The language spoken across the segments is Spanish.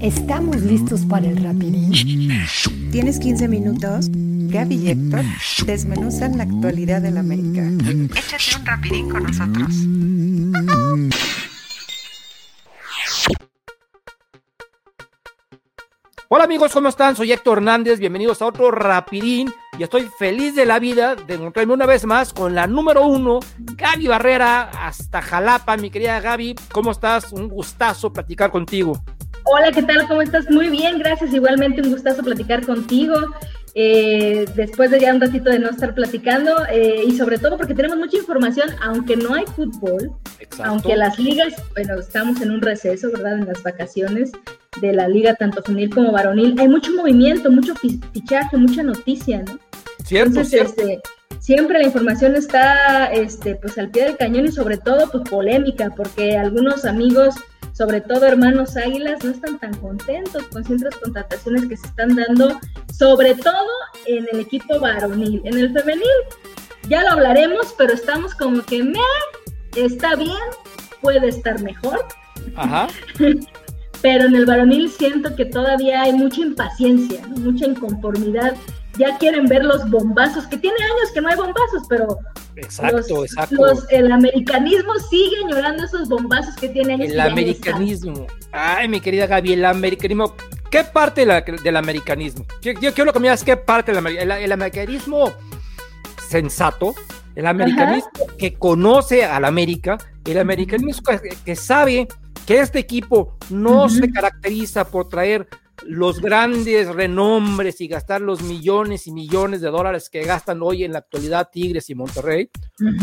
¿Estamos listos para el rapidín? ¿Tienes 15 minutos? Gaby y Héctor desmenuzan la actualidad del América. Échate un rapidín con nosotros. Hola amigos, ¿cómo están? Soy Héctor Hernández, bienvenidos a otro Rapidín y estoy feliz de la vida de encontrarme una vez más con la número uno, Gaby Barrera, hasta Jalapa, mi querida Gaby, ¿cómo estás? Un gustazo platicar contigo. Hola, ¿qué tal? ¿Cómo estás? Muy bien, gracias. Igualmente un gustazo platicar contigo. Eh, después de ya un ratito de no estar platicando eh, y sobre todo porque tenemos mucha información, aunque no hay fútbol, aunque las ligas, bueno, estamos en un receso, ¿verdad? En las vacaciones de la liga tanto femenil como varonil, hay mucho movimiento, mucho fichaje, mucha noticia, ¿no? Cierto, Entonces, Este, siempre la información está este, pues al pie del cañón y sobre todo pues polémica, porque algunos amigos sobre todo hermanos Águilas, no están tan contentos con ciertas contrataciones que se están dando, sobre todo en el equipo varonil. En el femenil ya lo hablaremos, pero estamos como que me está bien, puede estar mejor. Ajá. pero en el varonil siento que todavía hay mucha impaciencia, mucha inconformidad ya quieren ver los bombazos, que tiene años que no hay bombazos, pero exacto, exacto. el americanismo sigue llorando esos bombazos que tiene años. El americanismo. Ay, mi querida Gaby, el americanismo. ¿Qué parte del americanismo? Yo, quiero que me digas qué parte del el, el americanismo sensato, el americanismo que conoce al América, el americanismo que, sabe que este equipo no se caracteriza por traer los grandes renombres y gastar los millones y millones de dólares que gastan hoy en la actualidad Tigres y Monterrey,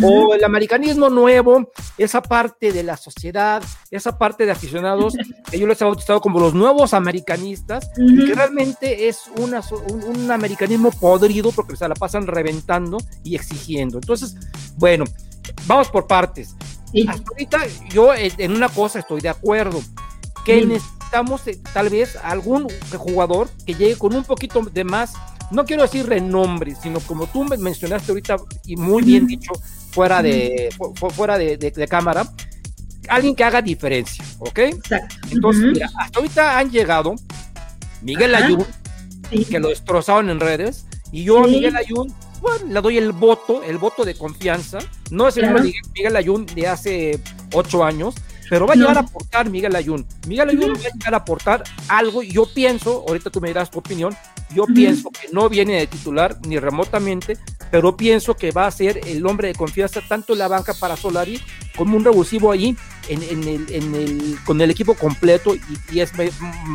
o el americanismo nuevo, esa parte de la sociedad, esa parte de aficionados que yo les he bautizado como los nuevos americanistas, y que realmente es una, un, americanismo podrido porque se la pasan reventando y exigiendo. Entonces, bueno, vamos por partes. Hasta ahorita yo en una cosa estoy de acuerdo, que necesitamos eh, tal vez algún jugador que llegue con un poquito de más, no quiero decir renombre, sino como tú mencionaste ahorita y muy bien dicho, fuera de, fuera de, cámara, alguien que haga diferencia, ¿ok? Entonces, mira, hasta ahorita han llegado Miguel Ayun, que lo destrozaron en redes, y yo a Miguel Ayun le doy el voto, el voto de confianza. No es el mismo Miguel Ayun de hace ocho años, pero va a llegar a aportar Miguel Ayun. Miguel Ayun va a llegar a aportar algo. Yo pienso, ahorita tú me dirás tu opinión, yo pienso que no viene de titular ni remotamente, pero pienso que va a ser el hombre de confianza tanto en la banca para Solari como un revulsivo ahí en, el, con el equipo completo y, es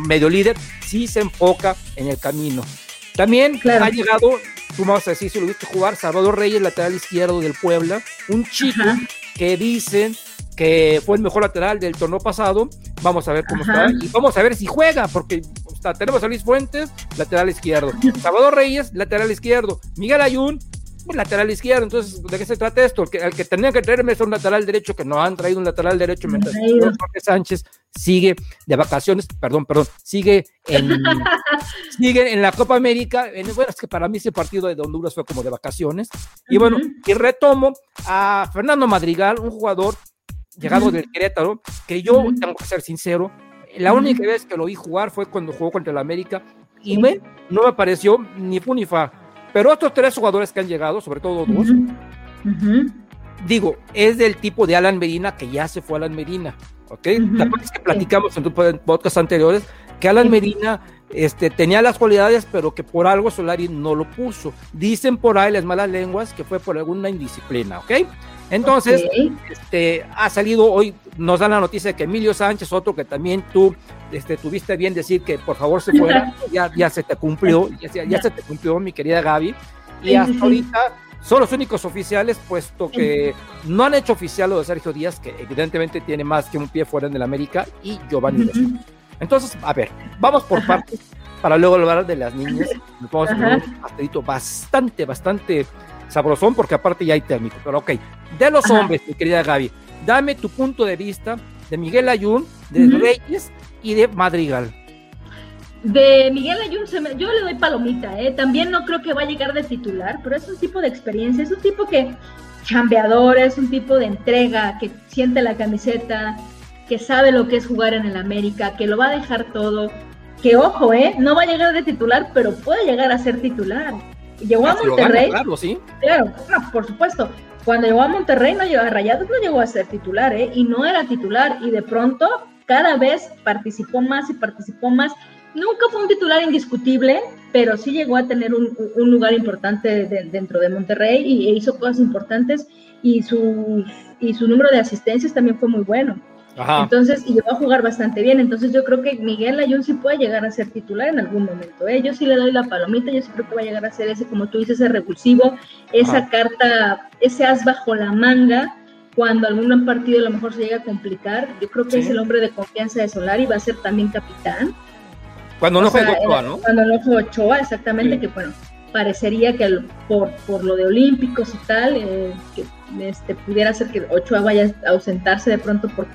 medio líder, si se enfoca en el camino. También ha llegado, tú vas a decir si lo viste jugar, Salvador Reyes, lateral izquierdo del Puebla, un chico que dicen que fue el mejor lateral del torneo pasado. Vamos a ver cómo está y vamos a ver si juega, porque tenemos a Luis Fuentes, lateral izquierdo. Salvador Reyes, lateral izquierdo. Miguel Ayun, lateral izquierdo. Entonces, ¿de qué se trata esto? El que, el que tenía que traerme es un lateral derecho, que no han traído un lateral derecho mientras Jorge Sánchez sigue de vacaciones, perdón, perdón, sigue en, sigue en la Copa América. En, bueno, es que para mí ese partido de Honduras fue como de vacaciones. Y bueno, y retomo a Fernando Madrigal, un jugador llegado del Querétaro, que yo tengo que ser sincero, la única vez que lo vi jugar fue cuando jugó contra el América y me, no me pareció ni fu ni fa. Pero otros tres jugadores que han llegado, sobre todo dos, digo, es del tipo de Alan Medina que ya se fue Alan Medina, ¿ok? La es que platicamos en tu podcast anteriores que Alan Medina este, tenía las cualidades, pero que por algo Solari no lo puso. Dicen por ahí las malas lenguas que fue por alguna indisciplina, ¿ok? Entonces, este, ha salido hoy, nos dan la noticia de que Emilio Sánchez, otro que también tú este, tuviste bien decir que por favor se fuera, ya, ya se te cumplió, ya, se te cumplió, mi querida Gaby. Y hasta ahorita son los únicos oficiales, puesto que no han hecho oficial lo de Sergio Díaz, que evidentemente tiene más que un pie fuera en el América, y Giovanni Entonces, a ver, vamos por partes para luego hablar de las niñas. Nos vamos a un pastelito bastante, bastante sabrosón, porque aparte ya hay térmico. Pero ok, de los hombres, mi querida Gaby, dame tu punto de vista de Miguel Ayun, de Reyes y de Madrigal. De Miguel Ayun, yo le doy palomita, ¿eh? también no creo que va a llegar de titular, pero es un tipo de experiencia, es un tipo que chambeador, es un tipo de entrega, que siente la camiseta, que sabe lo que es jugar en el América, que lo va a dejar todo. que ojo, ¿eh? No va a llegar de titular, pero puede llegar a ser titular. Llegó a Ah, si lo Monterrey, claro, sí. claro, no, por supuesto. Cuando llegó a Monterrey, no llegó a Rayados, no llegó a ser titular, ¿eh? Y no era titular, y de pronto cada vez participó más y participó más. Nunca fue un titular indiscutible, pero sí llegó a tener un, un lugar importante de- dentro de Monterrey y e hizo cosas importantes y su, y su número de asistencias también fue muy bueno. Ajá. Entonces, y llegó a jugar bastante bien. Entonces, yo creo que Miguel Ayun sí puede llegar a ser titular en algún momento. ¿eh? Yo sí le doy la palomita, yo sí creo que va a llegar a ser ese, como tú dices, ese revulsivo, esa Ajá. carta, ese as bajo la manga. Cuando algún partido a lo mejor se llega a complicar, yo creo que Sí. es el hombre de confianza de Solari, va a ser también capitán. Cuando no fue Ochoa, ¿no? Cuando no fue Ochoa, exactamente, Sí. que bueno, parecería que el- por, por lo de Olímpicos y tal, eh, que este, pudiera ser que Ochoa vaya a ausentarse de pronto por,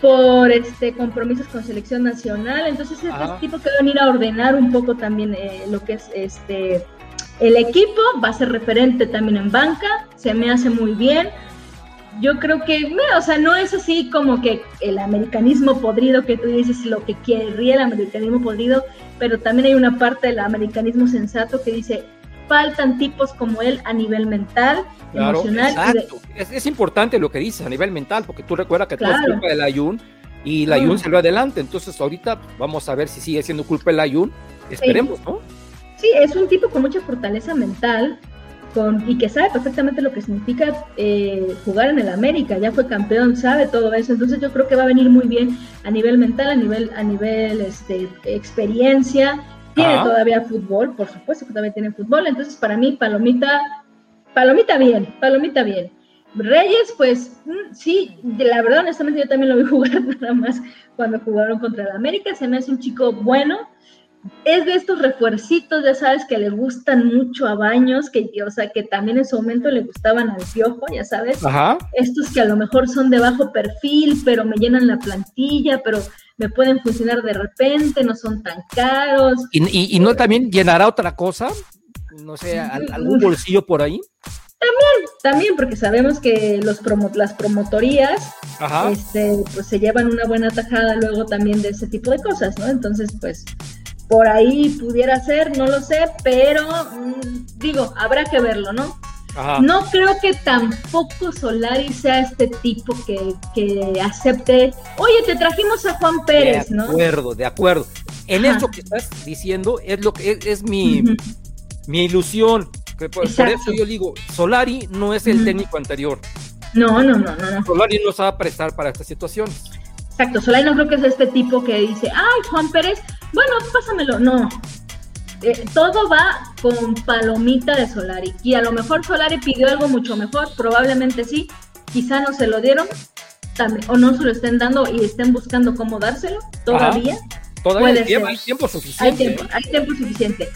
por este compromisos con selección nacional. Entonces, Ajá. este tipo que va a venir a ordenar un poco también eh, lo que es este el equipo, va a ser referente también en banca, se me hace muy bien. Yo creo que, no, o sea, no es así como que el americanismo podrido que tú dices lo que querría el americanismo podrido, pero también hay una parte del americanismo sensato que dice, faltan tipos como él a nivel mental, Claro, emocional. de- exacto. Es, es importante lo que dices a nivel mental, porque tú recuerdas que todo es Claro. culpa del Ayun y el Ayun Mm. salió adelante. Entonces, ahorita vamos a ver si sigue siendo culpa del Ayun. Esperemos, ¿no? Sí, es un tipo con mucha fortaleza mental con, y que sabe perfectamente lo que significa eh, jugar en el América. Ya fue campeón, sabe todo eso. Entonces yo creo que va a venir muy bien a nivel mental, a nivel, a nivel este, experiencia. Tiene Ajá. todavía fútbol, por supuesto que todavía tiene fútbol. Entonces para mí, Palomita, Palomita bien, Palomita bien. Reyes, pues mm, sí, la verdad, honestamente, yo también lo vi jugar nada más cuando jugaron contra el América. Se me hace un chico bueno, es de estos refuercitos, ya sabes, que le gustan mucho a Baños, que, o sea, que también en su momento le gustaban al Piojo, ya sabes. Ajá. Estos que a lo mejor son de bajo perfil, pero me llenan la plantilla, pero me pueden funcionar de repente, no son tan caros. Y, y- y no también llenará otra cosa, no sé, al- algún bolsillo por ahí. También porque sabemos que los promo- las promotorías Ajá. este, pues se llevan una buena tajada luego también de ese tipo de cosas, ¿no? Entonces, pues por ahí pudiera ser, no lo sé, pero mm, digo, habrá que verlo, ¿no? Ajá. No creo que tampoco Solari sea este tipo que, que acepte, oye, te trajimos a Juan Pérez, de ¿no? acuerdo, de acuerdo. En Ajá. esto que estás diciendo es lo que es, es mi, mi ilusión. que por, eso yo digo, Solari no es el técnico anterior. No, no, no, no, no. Solari no a prestar para estas situaciones. Exacto, Solari no creo que sea este tipo que dice, ay, Juan Pérez, bueno, pásamelo. No. Eh, todo va con palomita de Solari. Y a lo mejor Solari pidió algo mucho mejor, probablemente sí. Quizá no se lo dieron, también, o no se lo estén dando y estén buscando cómo dárselo todavía. Todavía Puede hay tiempo, ser. hay tiempo Hay suficiente. tiempo, hay tiempo suficiente.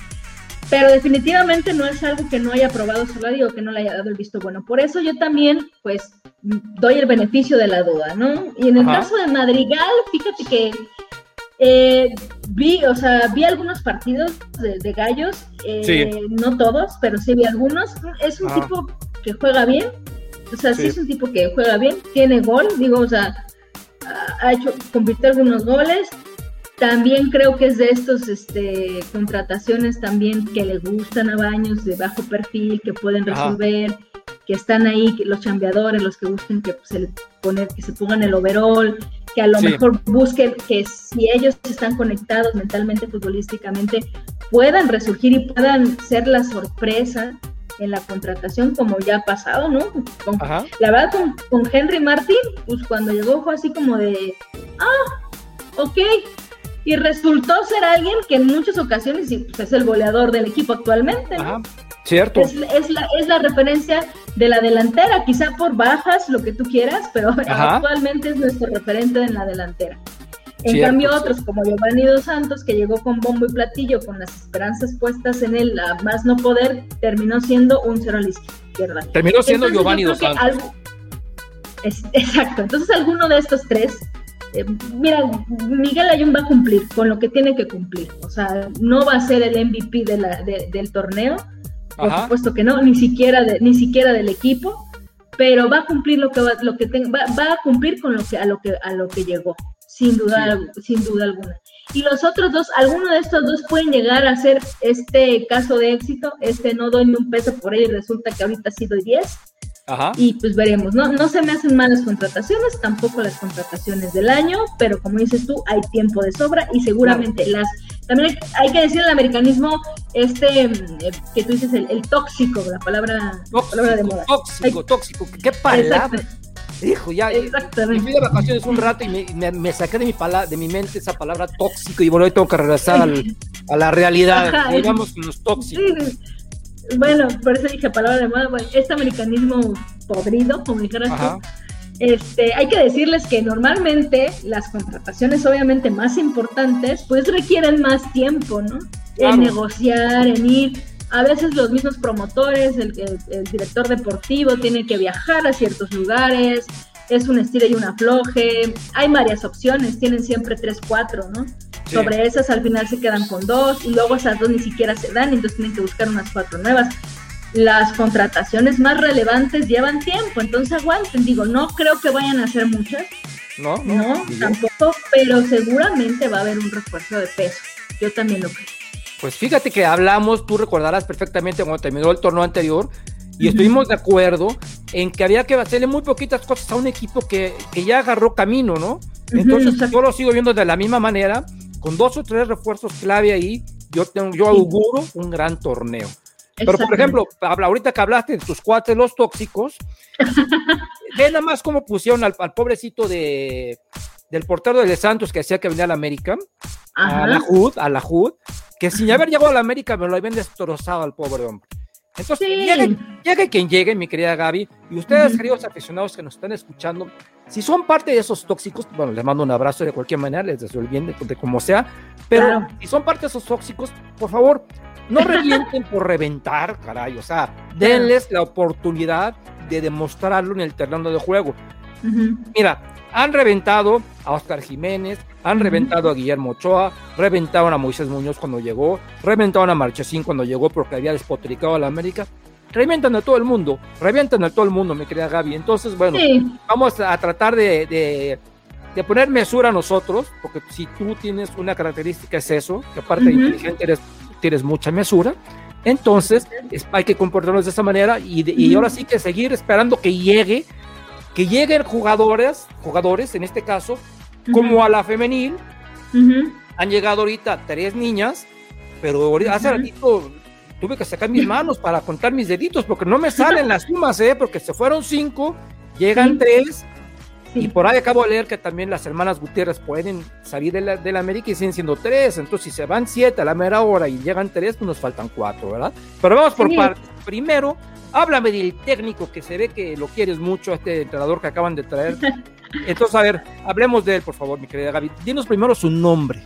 Pero definitivamente no es algo que no haya probado Solari o que no le haya dado el visto bueno. Por eso yo también, pues, doy el beneficio de la duda, ¿no? Y en el Ajá. caso de Madrigal, fíjate que eh, vi, o sea, vi algunos partidos de, de gallos, eh, no todos, pero sí vi algunos. Es un Ajá. tipo que juega bien, o sea, sí. Sí. es un tipo que juega bien, tiene gol, digo, o sea, ha- hecho, convirtió algunos goles. También creo que es de estos este, contrataciones también que le gustan a Baños de bajo perfil, que pueden Ajá. resolver, que están ahí, que los chambeadores, los que busquen que pues, se, le pone- que se pongan el overall, que a lo Sí. mejor busquen que si ellos están conectados mentalmente, futbolísticamente, puedan resurgir y puedan ser la sorpresa en la contratación como ya ha pasado, ¿no? Con- la verdad con, con Henry Martin, pues cuando llegó fue así como de, ah, ok, y resultó ser alguien que en muchas ocasiones pues, es el goleador del equipo actualmente, ¿no? Cierto. Es, es la, es la referencia de la delantera, quizá por bajas, lo que tú quieras, pero Ajá. actualmente es nuestro referente en la delantera. En Cierto, cambio, cierto. otros como Giovanni Dos Santos, que llegó con bombo y platillo, con las esperanzas puestas en él, a más no poder, terminó siendo un cero a la izquierda. Terminó siendo Entonces, Giovanni Dos Santos. algo- es- exacto. Entonces, alguno de estos tres, eh, mira, Miguel Ayun va a cumplir con lo que tiene que cumplir. O sea, no va a ser el MVP de la- de- del torneo, por Ajá. supuesto que no, ni siquiera, de- ni siquiera del equipo, pero va a cumplir lo que va, lo que tenga, va, va, a cumplir con lo que a lo que a lo que llegó, sin duda, sí. sin duda alguna. Y los otros dos, alguno de estos dos pueden llegar a ser este caso de éxito, este no doy ni un peso por él y resulta que ahorita sí doy 10. Ajá. Y pues veremos, no, no se me hacen malas contrataciones, tampoco las contrataciones del año, pero como dices tú, hay tiempo de sobra y seguramente las, también hay, que decir el americanismo, este, eh, que tú dices, el, el tóxico, la palabra, tóxico, palabra de moda. Tóxico, hay, tóxico, qué palabra. Hijo, ya, Exactamente. me fui de vacaciones un rato y me, me, me saqué de mi, pala, de mi mente esa palabra tóxico y bueno, hoy tengo que regresar al, a la realidad, digamos los tóxicos. Sí bueno, por eso dije palabra de moda, bueno, este americanismo podrido, como dijeras tú, este, hay que decirles que normalmente las contrataciones obviamente más importantes pues requieren más tiempo, ¿no? Claro. En negociar, en ir, a veces los mismos promotores, el, el, el director deportivo tiene que viajar a ciertos lugares, es un estilo y un afloje, hay varias opciones, tienen siempre tres, cuatro, ¿no? Sí. Sobre esas al final se quedan con dos y luego esas dos ni siquiera se dan, entonces tienen que buscar unas cuatro nuevas. Las contrataciones más relevantes llevan tiempo, entonces aguanten, digo, no creo que vayan a ser muchas, no, no, no tampoco, pero seguramente va a haber un refuerzo de peso, yo también lo creo. Pues fíjate que hablamos, tú recordarás perfectamente cuando terminó el torneo anterior, y estuvimos de acuerdo en que había que hacerle muy poquitas cosas a un equipo que, que ya agarró camino, ¿no? Entonces uh -huh. yo lo sigo viendo de la misma manera, con dos o tres refuerzos clave ahí, yo, tengo, yo auguro un gran torneo. Pero por ejemplo, ahorita que hablaste de tus cuates, los tóxicos, ve nada más cómo pusieron al, al pobrecito de, del portero de Santos que decía que venía a la América, Ajá. a la HUD, a la HUD, que sin haber llegado a la América me lo habían destrozado al pobre hombre. Entonces, sí. llegue, llegue, quien llegue, mi querida Gaby, y ustedes, uh -huh. queridos aficionados que nos están escuchando, si son parte de esos tóxicos, bueno, les mando un abrazo de cualquier manera, les deseo el bien de, de como sea, pero claro. si son parte de esos tóxicos, por favor, no revienten por reventar, caray, o sea, denles la oportunidad de demostrarlo en el terreno de juego. Uh -huh. Mira, han reventado a Oscar Jiménez, han uh -huh. reventado a Guillermo Ochoa, reventaron a Moisés Muñoz cuando llegó, reventaron a Marchesín cuando llegó porque había despotricado a la América. Revientan a todo el mundo, revientan a todo el mundo, mi querida Gaby. Entonces, bueno, sí. vamos a tratar de, de, de, poner mesura a nosotros, porque si tú tienes una característica es eso, que aparte uh -huh. de inteligente eres, tienes mucha mesura, entonces es, hay que comportarnos de esa manera y, de, y ahora sí que seguir esperando que llegue que lleguen jugadores, jugadores en este caso, uh -huh. como a la femenil. Uh -huh. Han llegado ahorita tres niñas, pero hace uh -huh. ratito tuve que sacar mis manos para contar mis deditos, porque no me salen las sumas, ¿eh? porque se fueron cinco, llegan sí. tres, sí. y por ahí acabo de leer que también las hermanas Gutiérrez pueden salir de la, de la América y siguen siendo tres, entonces si se van siete a la mera hora y llegan tres, pues nos faltan cuatro, ¿verdad? Pero vamos por sí. partes. Primero, háblame del técnico que se ve que lo quieres mucho, este entrenador que acaban de traer. Entonces, a ver, hablemos de él, por favor, mi querida Gaby. Dinos primero su nombre.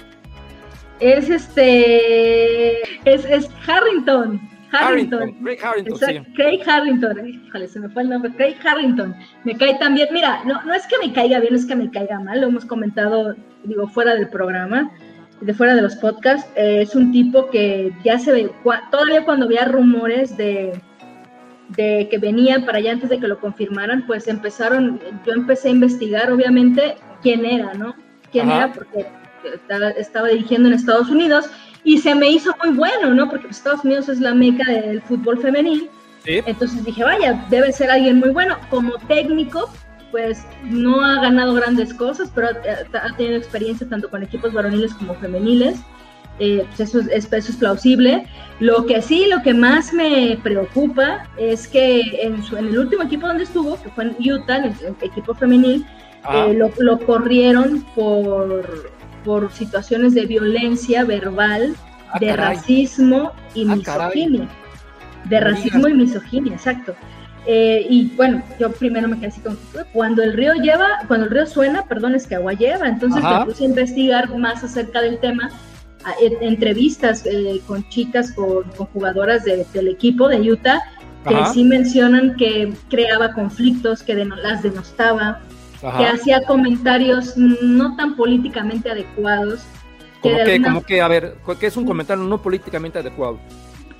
Es este. Es, es Harrington. Harrington. Harrington. Craig Harrington, sí. Craig Harrington. Híjole, se me fue el nombre. Craig Harrington. Me cae también. Mira, no, no es que me caiga bien, es que me caiga mal. Lo hemos comentado, digo, fuera del programa de fuera de los podcasts, eh, es un tipo que ya se ve, todavía cuando había rumores de, de que venía para allá antes de que lo confirmaran, pues empezaron, yo empecé a investigar obviamente quién era, ¿no? Quién Ajá. era, porque estaba, estaba, dirigiendo en Estados Unidos y se me hizo muy bueno, ¿no? Porque Estados Unidos es la meca del fútbol femenil. Sí. Entonces dije, vaya, debe ser alguien muy bueno. Como técnico, pues no ha ganado grandes cosas, pero ha, ha tenido experiencia tanto con equipos varoniles como femeniles. Eh, pues eso, es, eso es plausible. Lo que sí, lo que más me preocupa es que en, su, en el último equipo donde estuvo, que fue en Utah, en el, el equipo femenil, eh, lo, lo, corrieron por, por situaciones de violencia verbal, ah, de caray. racismo y ah, misoginia. De racismo y misoginia, exacto. Eh, y bueno, yo primero me quedé así como, cuando el río lleva, cuando el río suena, perdón, es que agua lleva. Entonces Ajá. me puse a investigar más acerca del tema, a, a, entrevistas eh, con chicas, con, con jugadoras de, del equipo de Utah, que Ajá. sí mencionan que creaba conflictos, que den, las denostaba, Ajá. que hacía comentarios no tan políticamente adecuados. ¿Cómo que, alguna... que, a ver, ¿qué es un comentario no políticamente adecuado?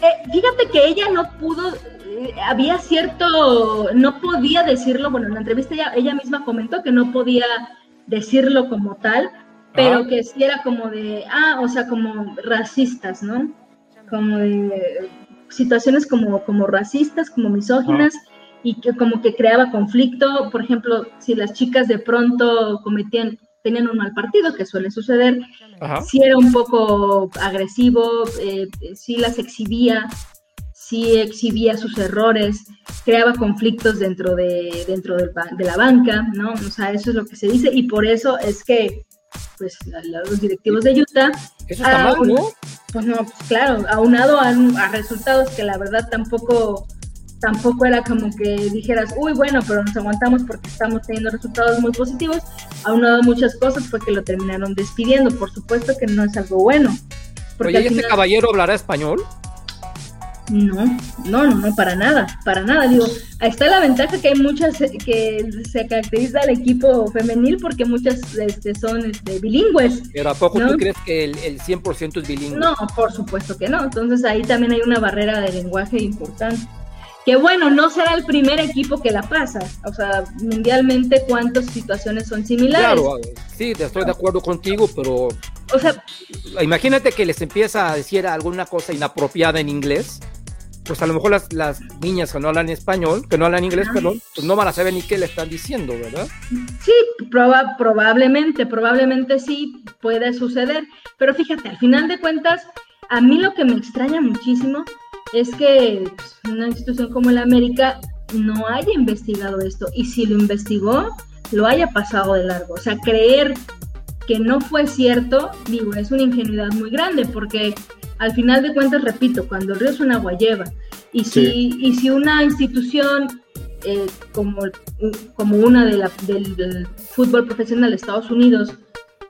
Eh, fíjate que ella no pudo eh, había cierto, no podía decirlo, bueno, en la entrevista ella, ella misma comentó que no podía decirlo como tal, pero que sí era como de, ah, o sea, como racistas, ¿no? Como de situaciones como, como racistas, como misóginas, y que como que creaba conflicto, por ejemplo, si las chicas de pronto cometían, tenían un mal partido, que suele suceder, si era un poco agresivo, eh, si las exhibía, si exhibía sus errores, creaba conflictos dentro de, dentro de la banca, ¿no? O sea, eso es lo que se dice, y por eso es que pues los directivos de Utah. Eso está mal, ¿no? Pues no, pues claro, aunado a, a, resultados que la verdad tampoco, tampoco era como que dijeras, uy, bueno, pero nos aguantamos porque estamos teniendo resultados muy positivos, aunado a muchas cosas fue que lo terminaron despidiendo, por supuesto que no es algo bueno. Porque Oye, ¿y este caballero hablará español? No, no, no, no, para nada, para nada. Digo, está la ventaja que hay muchas que se caracteriza el equipo femenil porque muchas este, son este, bilingües. Pero ¿a poco tú crees que el, el 100% es bilingüe? No, por supuesto que no. Entonces ahí también hay una barrera de lenguaje importante que bueno, no será el primer equipo que la pasa. O sea, mundialmente, ¿cuántas situaciones son similares? Claro, sí, estoy de acuerdo contigo, pero. O sea. Imagínate que les empieza a decir alguna cosa inapropiada en inglés. Pues a lo mejor las, las niñas que no hablan español, que no hablan inglés, perdón, pues no van a saber ni qué le están diciendo, ¿verdad? Sí, proba probablemente, probablemente sí puede suceder. Pero fíjate, al final de cuentas, a mí lo que me extraña muchísimo es que pues, una institución como la América no haya investigado esto y si lo investigó, lo haya pasado de largo. O sea, creer que no fue cierto, digo, es una ingenuidad muy grande porque al final de cuentas, repito, cuando el río es una agua lleva y si, y si una institución eh, como, como una de la, del, fútbol profesional de Estados Unidos,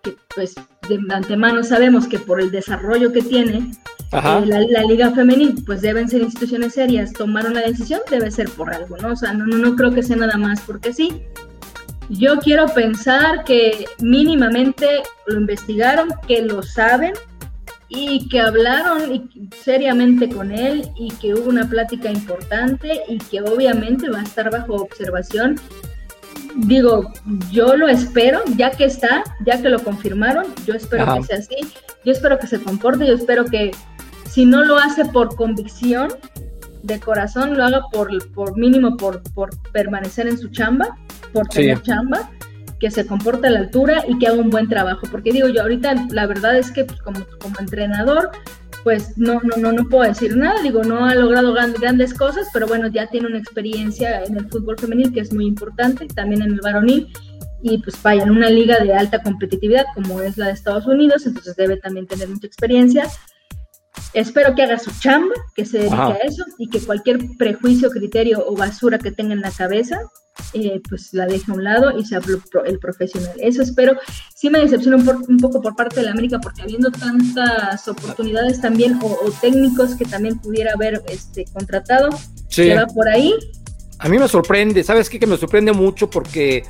que pues de antemano sabemos que por el desarrollo que tiene, eh, la, liga femenil, pues deben ser instituciones serias, tomaron la decisión, debe ser por algo, ¿no? O sea, no, no, no creo que sea nada más porque sí. Yo quiero pensar que mínimamente lo investigaron, que lo saben y que hablaron seriamente con él y que hubo una plática importante y que obviamente va a estar bajo observación. Digo, yo lo espero, ya que está, ya que lo confirmaron, yo espero que sea así, yo espero que se comporte, yo espero que si no lo hace por convicción de corazón, lo haga por, por mínimo por, por permanecer en su chamba, por tener chamba, que se comporte a la altura y que haga un buen trabajo. Porque digo yo, ahorita la verdad es que pues, como, como entrenador, pues no, no, no, no puedo decir nada, digo, no ha logrado grandes cosas, pero bueno, ya tiene una experiencia en el fútbol femenil que es muy importante, también en el varonil, y pues vaya, en una liga de alta competitividad como es la de Estados Unidos, entonces debe también tener mucha experiencia, Espero que haga su chamba, que se dedique a eso y que cualquier prejuicio, criterio o basura que tenga en la cabeza, eh, pues la deje a un lado y sea el profesional. Eso espero. Sí me decepciona un, poco por parte de la América porque habiendo tantas oportunidades también o, técnicos que también pudiera haber este, contratado, se va por ahí. A mí me sorprende, ¿sabes qué? Que me sorprende mucho porque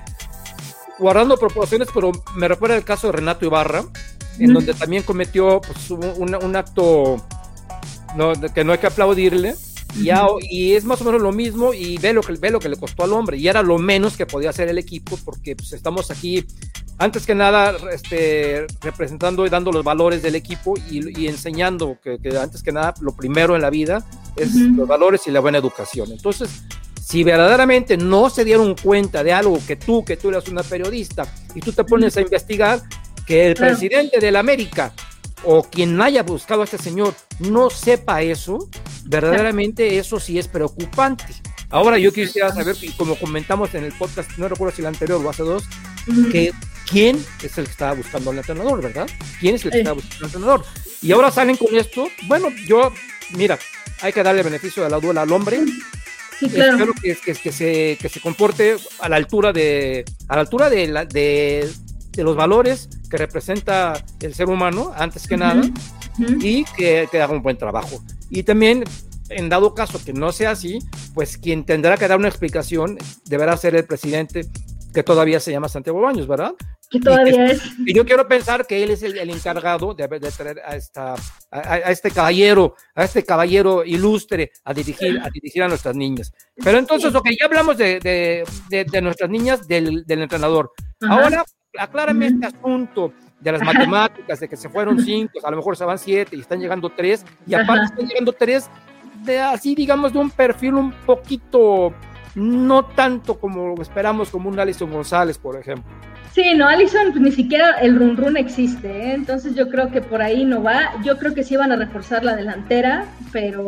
guardando proporciones, pero me recuerda el caso de Renato Ibarra, en donde también cometió pues, un, acto que no hay que aplaudirle. Y, y, es más o menos lo mismo y ve lo, que, ve lo que le costó al hombre. Y era lo menos que podía hacer el equipo porque pues, estamos aquí, antes que nada, este, representando y dando los valores del equipo y, enseñando que, antes que nada lo primero en la vida es los valores y la buena educación. Entonces, si verdaderamente no se dieron cuenta de algo que tú, que tú eres una periodista y tú te pones a investigar, que el presidente de la América o quien haya buscado a este señor no sepa eso, verdaderamente eso sí es preocupante. Ahora yo quisiera saber, y como comentamos en el podcast, no recuerdo si el anterior o hace dos, que quién es el que estaba buscando al entrenador, ¿verdad? ¿Quién es el que estaba buscando al entrenador? Y ahora salen con esto. Bueno, yo, mira, hay que darle beneficio de la duda al hombre. Sí, claro. Espero que, que, que, se, que se comporte a la altura de, a la altura de, la, de, de los valores que representa el ser humano, antes que nada, y que, que, haga un buen trabajo. Y también, en dado caso que no sea así, pues quien tendrá que dar una explicación deberá ser el presidente que todavía se llama Santiago Baños, ¿verdad? que todavía es. Y yo quiero pensar que él es el, encargado de, de, traer a, esta, a, este caballero, a este caballero ilustre a dirigir, a dirigir a nuestras niñas. Pero entonces, ok, ya hablamos de, de nuestras niñas, del, del entrenador. Ahora, aclárame este asunto de las matemáticas, de que se fueron cinco, a lo mejor se van siete y están llegando tres, y aparte están llegando tres de así, digamos, de un perfil un poquito, no tanto como esperamos, como un Alison González, por ejemplo. Sí, no, Allison pues, ni siquiera el run run existe, ¿eh? entonces yo creo que por ahí no va. Yo creo que sí van a reforzar la delantera, pero,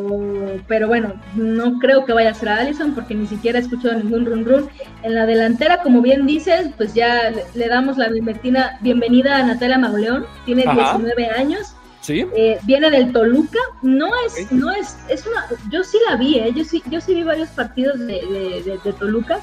pero bueno, no creo que vaya a ser a Allison porque ni siquiera he escuchado ningún run run. En la delantera, como bien dices, pues ya le, damos la bienvenida, bienvenida a Natalia Mauleón, tiene 19 años. ¿Sí? Eh, viene del Toluca, no es, no es, es una, yo sí la vi, ¿eh? yo sí, yo sí vi varios partidos de, de Toluca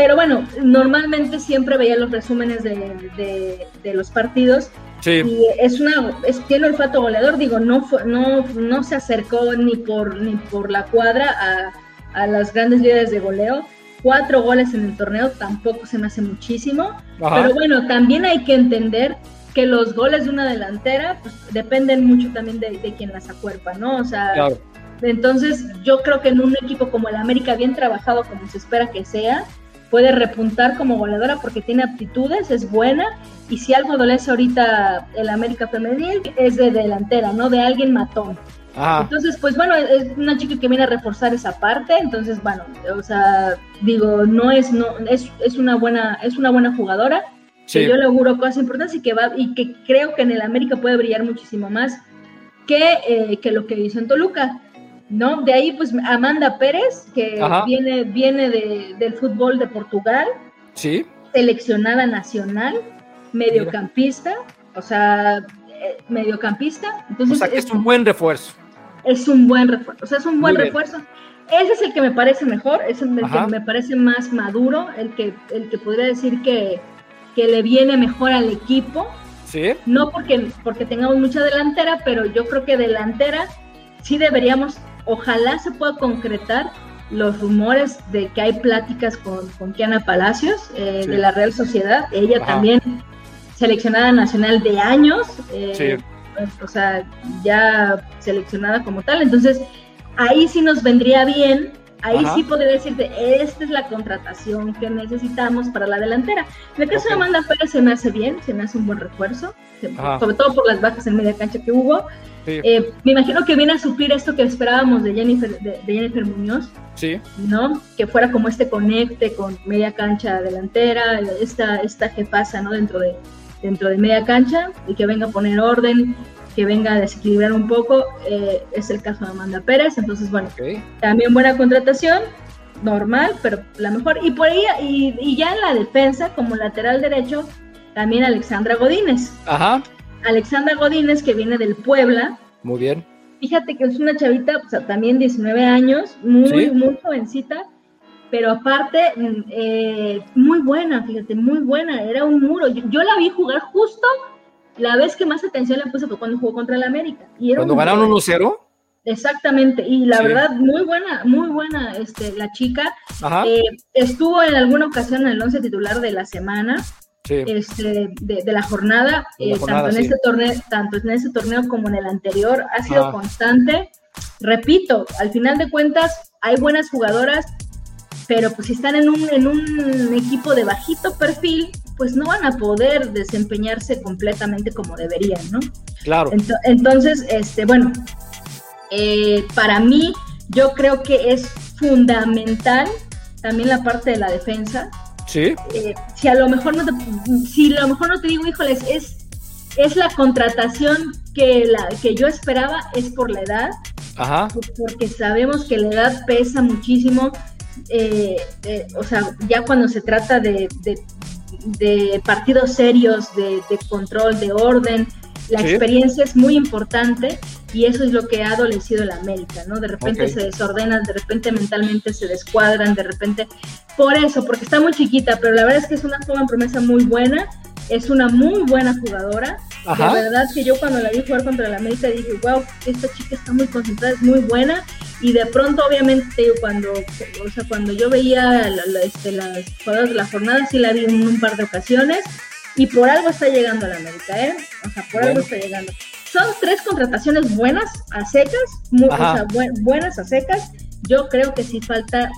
pero bueno, normalmente siempre veía los resúmenes de, los partidos. Y es una, es, tiene olfato goleador, digo, no, no, no se acercó ni por, ni por la cuadra a, las grandes líderes de goleo. Cuatro goles en el torneo tampoco se me hace muchísimo. Pero bueno, también hay que entender que los goles de una delantera pues, dependen mucho también de, de quien las acuerpa, ¿no? O sea, entonces yo creo que en un equipo como el América, bien trabajado como se espera que sea, puede repuntar como goleadora porque tiene aptitudes, es buena y si algo adolece ahorita el América Femenil es de delantera, no de alguien matón. Entonces, pues bueno, es una chica que viene a reforzar esa parte, entonces bueno, o sea, digo, no es no es, es una buena es una buena jugadora. Que yo le auguro cosas importantes y que va y que creo que en el América puede brillar muchísimo más que, eh, que lo que hizo en Toluca. ¿no? De ahí, pues Amanda Pérez, que viene, viene del fútbol de Portugal. Sí. Seleccionada nacional, mediocampista, o sea, eh, mediocampista. Entonces, o sea, que es, un buen refuerzo. Es un buen refuerzo, o sea, es un buen refuerzo. Ese es el que me parece mejor, es el que me parece más maduro, el que, el que podría decir que, que le viene mejor al equipo. Sí. No porque, porque tengamos mucha delantera, pero yo creo que delantera sí deberíamos ojalá se pueda concretar los rumores de que hay pláticas con, con Kiana Palacios eh, de la Real Sociedad, ella también seleccionada nacional de años, eh, o sea, ya seleccionada como tal, entonces ahí sí nos vendría bien, ahí sí podría decirte, esta es la contratación que necesitamos para la delantera. En el caso de Amanda Pérez se me hace bien, se me hace un buen refuerzo, sobre todo por las bajas en media cancha que hubo, eh, me imagino que viene a suplir esto que esperábamos de Jennifer, de, Jennifer Muñoz. Sí. ¿No? Que fuera como este conecte con media cancha delantera, esta, esta que pasa, ¿no? Dentro de, dentro de media cancha y que venga a poner orden, que venga a desequilibrar un poco. Eh, es el caso de Amanda Pérez. Entonces, bueno, también buena contratación, normal, pero la mejor. Y por ahí, y, y ya en la defensa, como lateral derecho, también Alexandra Godínez. Ajá Alexandra Godínez, que viene del Puebla. Muy bien. Fíjate que es una chavita, pues, también 19 años, muy, muy jovencita, pero aparte, mm, eh, muy buena, fíjate, muy buena, era un muro. Yo, la vi jugar justo la vez que más atención le puse fue cuando jugó contra el América. Y ¿Cuando ganaron 1-0? Exactamente, y la verdad, muy buena, muy buena este, la chica. Eh, estuvo en alguna ocasión en el once titular de la semana este, de, la jornada, eh, tanto, en este torneo, tanto en este torneo como en el anterior, ha sido constante. Repito, al final de cuentas hay buenas jugadoras, pero pues si están en un, en un equipo de bajito perfil, pues no van a poder desempeñarse completamente como deberían, ¿no? Claro. entonces, este, bueno, eh, para mí yo creo que es fundamental también la parte de la defensa, Sí. Eh, si a lo mejor no te, si a lo mejor no te digo, híjoles, es, es la contratación que, la, que yo esperaba, es por la edad. Ajá. Porque sabemos que la edad pesa muchísimo. Eh, eh, o sea, ya cuando se trata de, de, partidos serios, de, control, de orden, la experiencia es muy importante y eso es lo que ha adolecido la América, ¿no? De repente se desordenan, de repente mentalmente se descuadran, de repente... Por eso, porque está muy chiquita, pero la verdad es que es una joven promesa muy buena, es una muy buena jugadora. La verdad que yo cuando la vi jugar contra la América dije, wow, esta chica está muy concentrada, es muy buena. Y de pronto, obviamente, cuando, o sea, cuando yo veía este, las jugadas de la jornada, sí la vi en un par de ocasiones y por algo está llegando a la América, ¿eh? O sea, por algo está llegando. Son tres contrataciones buenas a secas, o sea, buenas a secas. Yo creo que sí falta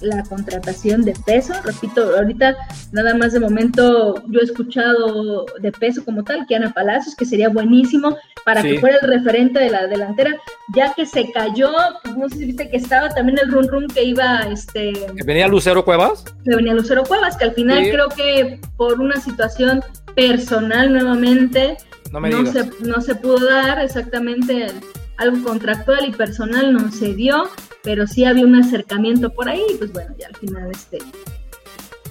la contratación de peso. Repito, ahorita nada más de momento yo he escuchado de peso como tal, que Ana Palacios, que sería buenísimo para que fuera el referente de la delantera, ya que se cayó, pues no sé si viste que estaba también el run run que iba, este... ¿Que venía Lucero Cuevas? Que venía Lucero Cuevas, que al final creo que por una situación personal nuevamente no, se, no se pudo dar exactamente algo contractual y personal no se dio pero sí había un acercamiento por ahí, pues bueno, ya al final este,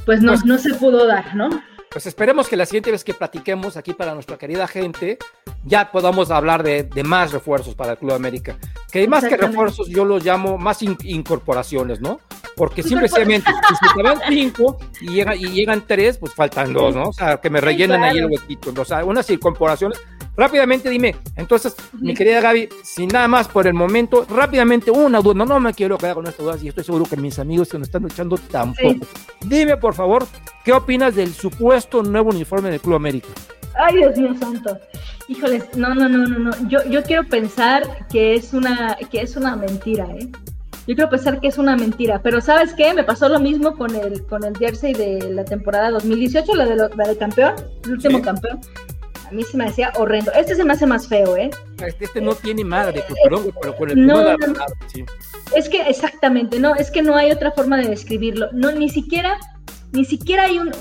pues no, pues no se pudo dar, ¿no? Pues esperemos que la siguiente vez que platiquemos aquí para nuestra querida gente, ya podamos hablar de, más refuerzos para el Club América. Que más que refuerzos, yo los llamo más incorporaciones, ¿no? Porque simplemente, si se van cinco y llegan, y llegan tres, pues faltan dos, ¿no? O sea, que me rellenan ahí el huequito. O sea, unas incorporaciones Rápidamente dime, entonces, mi querida Gaby, sin nada más por el momento, rápidamente una duda, no, no me quiero quedar con esta duda y estoy seguro que mis amigos que nos están luchando tampoco. Dime, por favor, ¿qué opinas del supuesto nuevo uniforme del Club América? Ay, Dios mío santo. Híjoles, no, no, no, no, no. Yo, yo quiero pensar que es una, que es una mentira, ¿eh? Yo quiero pensar que es una mentira, pero ¿sabes qué? Me pasó lo mismo con el, con el jersey de la temporada 2018, la de, la de campeón, el último campeón a mí se me decía horrendo. Este se me hace más feo, ¿eh? Este, este no tiene madre, pues, pero, pero con el no, sí. Es que exactamente, no, es que no hay otra forma de describirlo. No, ni siquiera, ni siquiera hay un,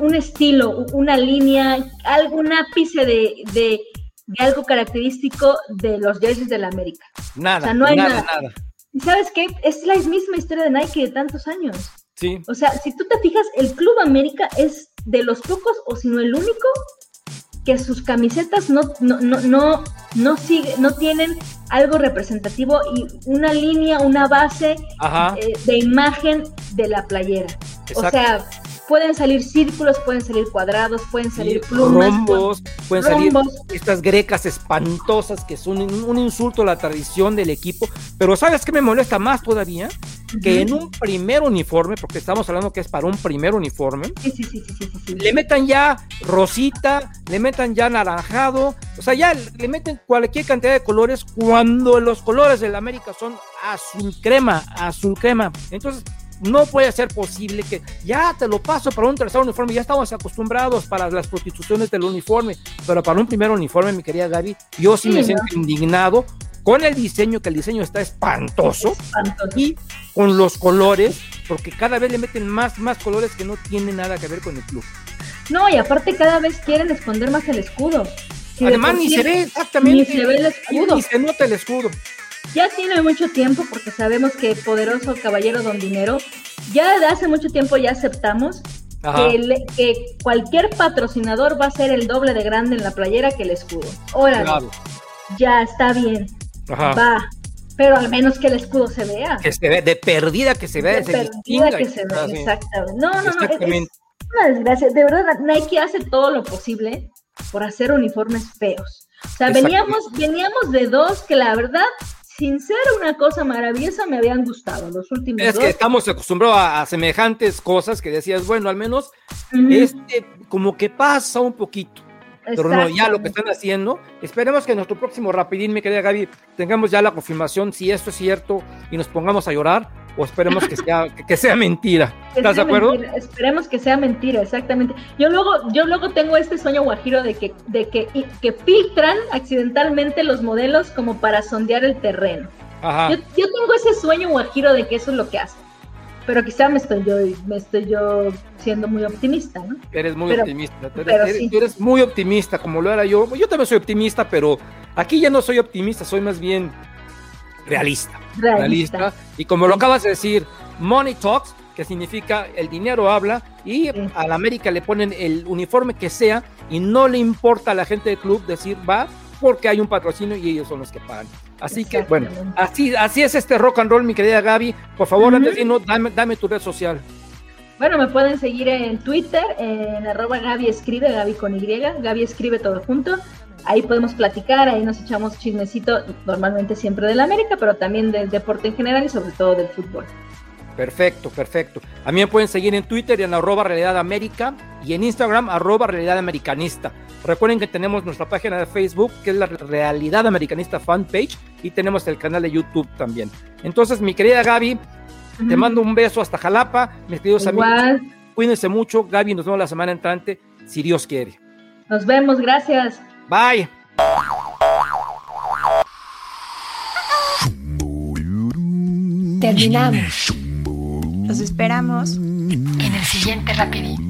un, estilo, una línea, algún ápice de, de, de, algo característico de los jerseys de la América. Nada, o sea, no hay nada, nada. ¿Y sabes qué? Es la misma historia de Nike de tantos años. Sí. O sea, si tú te fijas, el Club América es de los pocos, o si no el único, que sus camisetas no, no, no, no, no, sigue, no tienen algo representativo y una línea, una base eh, de imagen de la playera. O sea, pueden salir círculos, pueden salir cuadrados, pueden salir plumas. Rombos, pueden salir estas grecas espantosas que son un, insulto a la tradición del equipo. Pero ¿sabes qué me molesta más todavía? Que en un primer uniforme, porque estamos hablando que es para un primer uniforme, le metan ya rosita, le metan ya naranjado, o sea, ya le meten cualquier cantidad de colores cuando los colores de la América son azul crema, azul crema. Entonces, no puede ser posible que ya te lo paso para un tercer uniforme, ya estamos acostumbrados para las prostituciones del uniforme, pero para un primer uniforme, mi querida Gaby, yo sí, me siento indignado con el diseño, que el diseño está espantoso, y con los colores, porque cada vez le meten más, más colores que no tienen nada que ver con el club. No, y aparte cada vez quieren esconder más el escudo. Además, ni se ve exactamente. Ni se ve el escudo. Ni se nota el escudo ya tiene mucho tiempo, porque sabemos que poderoso caballero don dinero, ya de hace mucho tiempo ya aceptamos que, cualquier patrocinador va a ser el doble de grande en la playera que el escudo. Órale, ya está bien, va, pero al menos que el escudo se vea. Que se vea, de perdida que se vea. De perdida que se vea, exactamente. No, no, no, es, una desgracia. De verdad, Nike hace todo lo posible por hacer uniformes feos. O sea, veníamos, veníamos de dos que la verdad sin ser una cosa maravillosa, me habían gustado los últimos. Es que estamos acostumbrados a, semejantes cosas que decías, bueno, al menos este como que pasa un poquito. Pero no, ya lo que están haciendo, esperemos que en nuestro próximo rapidín, mi querida Gaby, tengamos ya la confirmación si esto es cierto y nos pongamos a llorar o esperemos que sea, que sea mentira. ¿Estás de acuerdo? Esperemos que sea mentira, exactamente. Yo luego, yo luego tengo este sueño guajiro de que, de que, que filtran accidentalmente los modelos como para sondear el terreno. Yo, tengo ese sueño guajiro de que eso es lo que hacen. Pero quizá me estoy yo, me estoy yo siendo muy optimista, ¿no? Eres muy optimista. eres, eres muy optimista, como lo era yo. Yo también soy optimista, pero aquí ya no soy optimista, soy más bien realista. Realista. Y como lo acabas de decir, Money Talks, que significa el dinero habla, y a la América le ponen el uniforme que sea y no le importa a la gente del club decir va porque hay un patrocinio y ellos son los que pagan. Así que bueno, así, así es este rock and roll, mi querida Gaby. Por favor, antes de irnos, dame, dame tu red social. Bueno, me pueden seguir en Twitter, en arroba Gaby escribe, Gaby con Y, Gaby escribe todo junto ahí podemos platicar, ahí nos echamos chismecito, normalmente siempre del América, pero también del deporte en general y sobre todo del fútbol. Perfecto, perfecto. A mí me pueden seguir en Twitter en arroba realidad América y en Instagram arroba realidad americanista. Recuerden que tenemos nuestra página de Facebook que es la realidad americanista fanpage y tenemos el canal de YouTube también. Entonces, mi querida Gaby, te mando un beso hasta Jalapa, mis queridos amigos. Cuídense mucho, Gaby, nos vemos la semana entrante, si Dios quiere. Nos vemos, gracias. Bye. Terminamos. Los esperamos en el siguiente rapidito.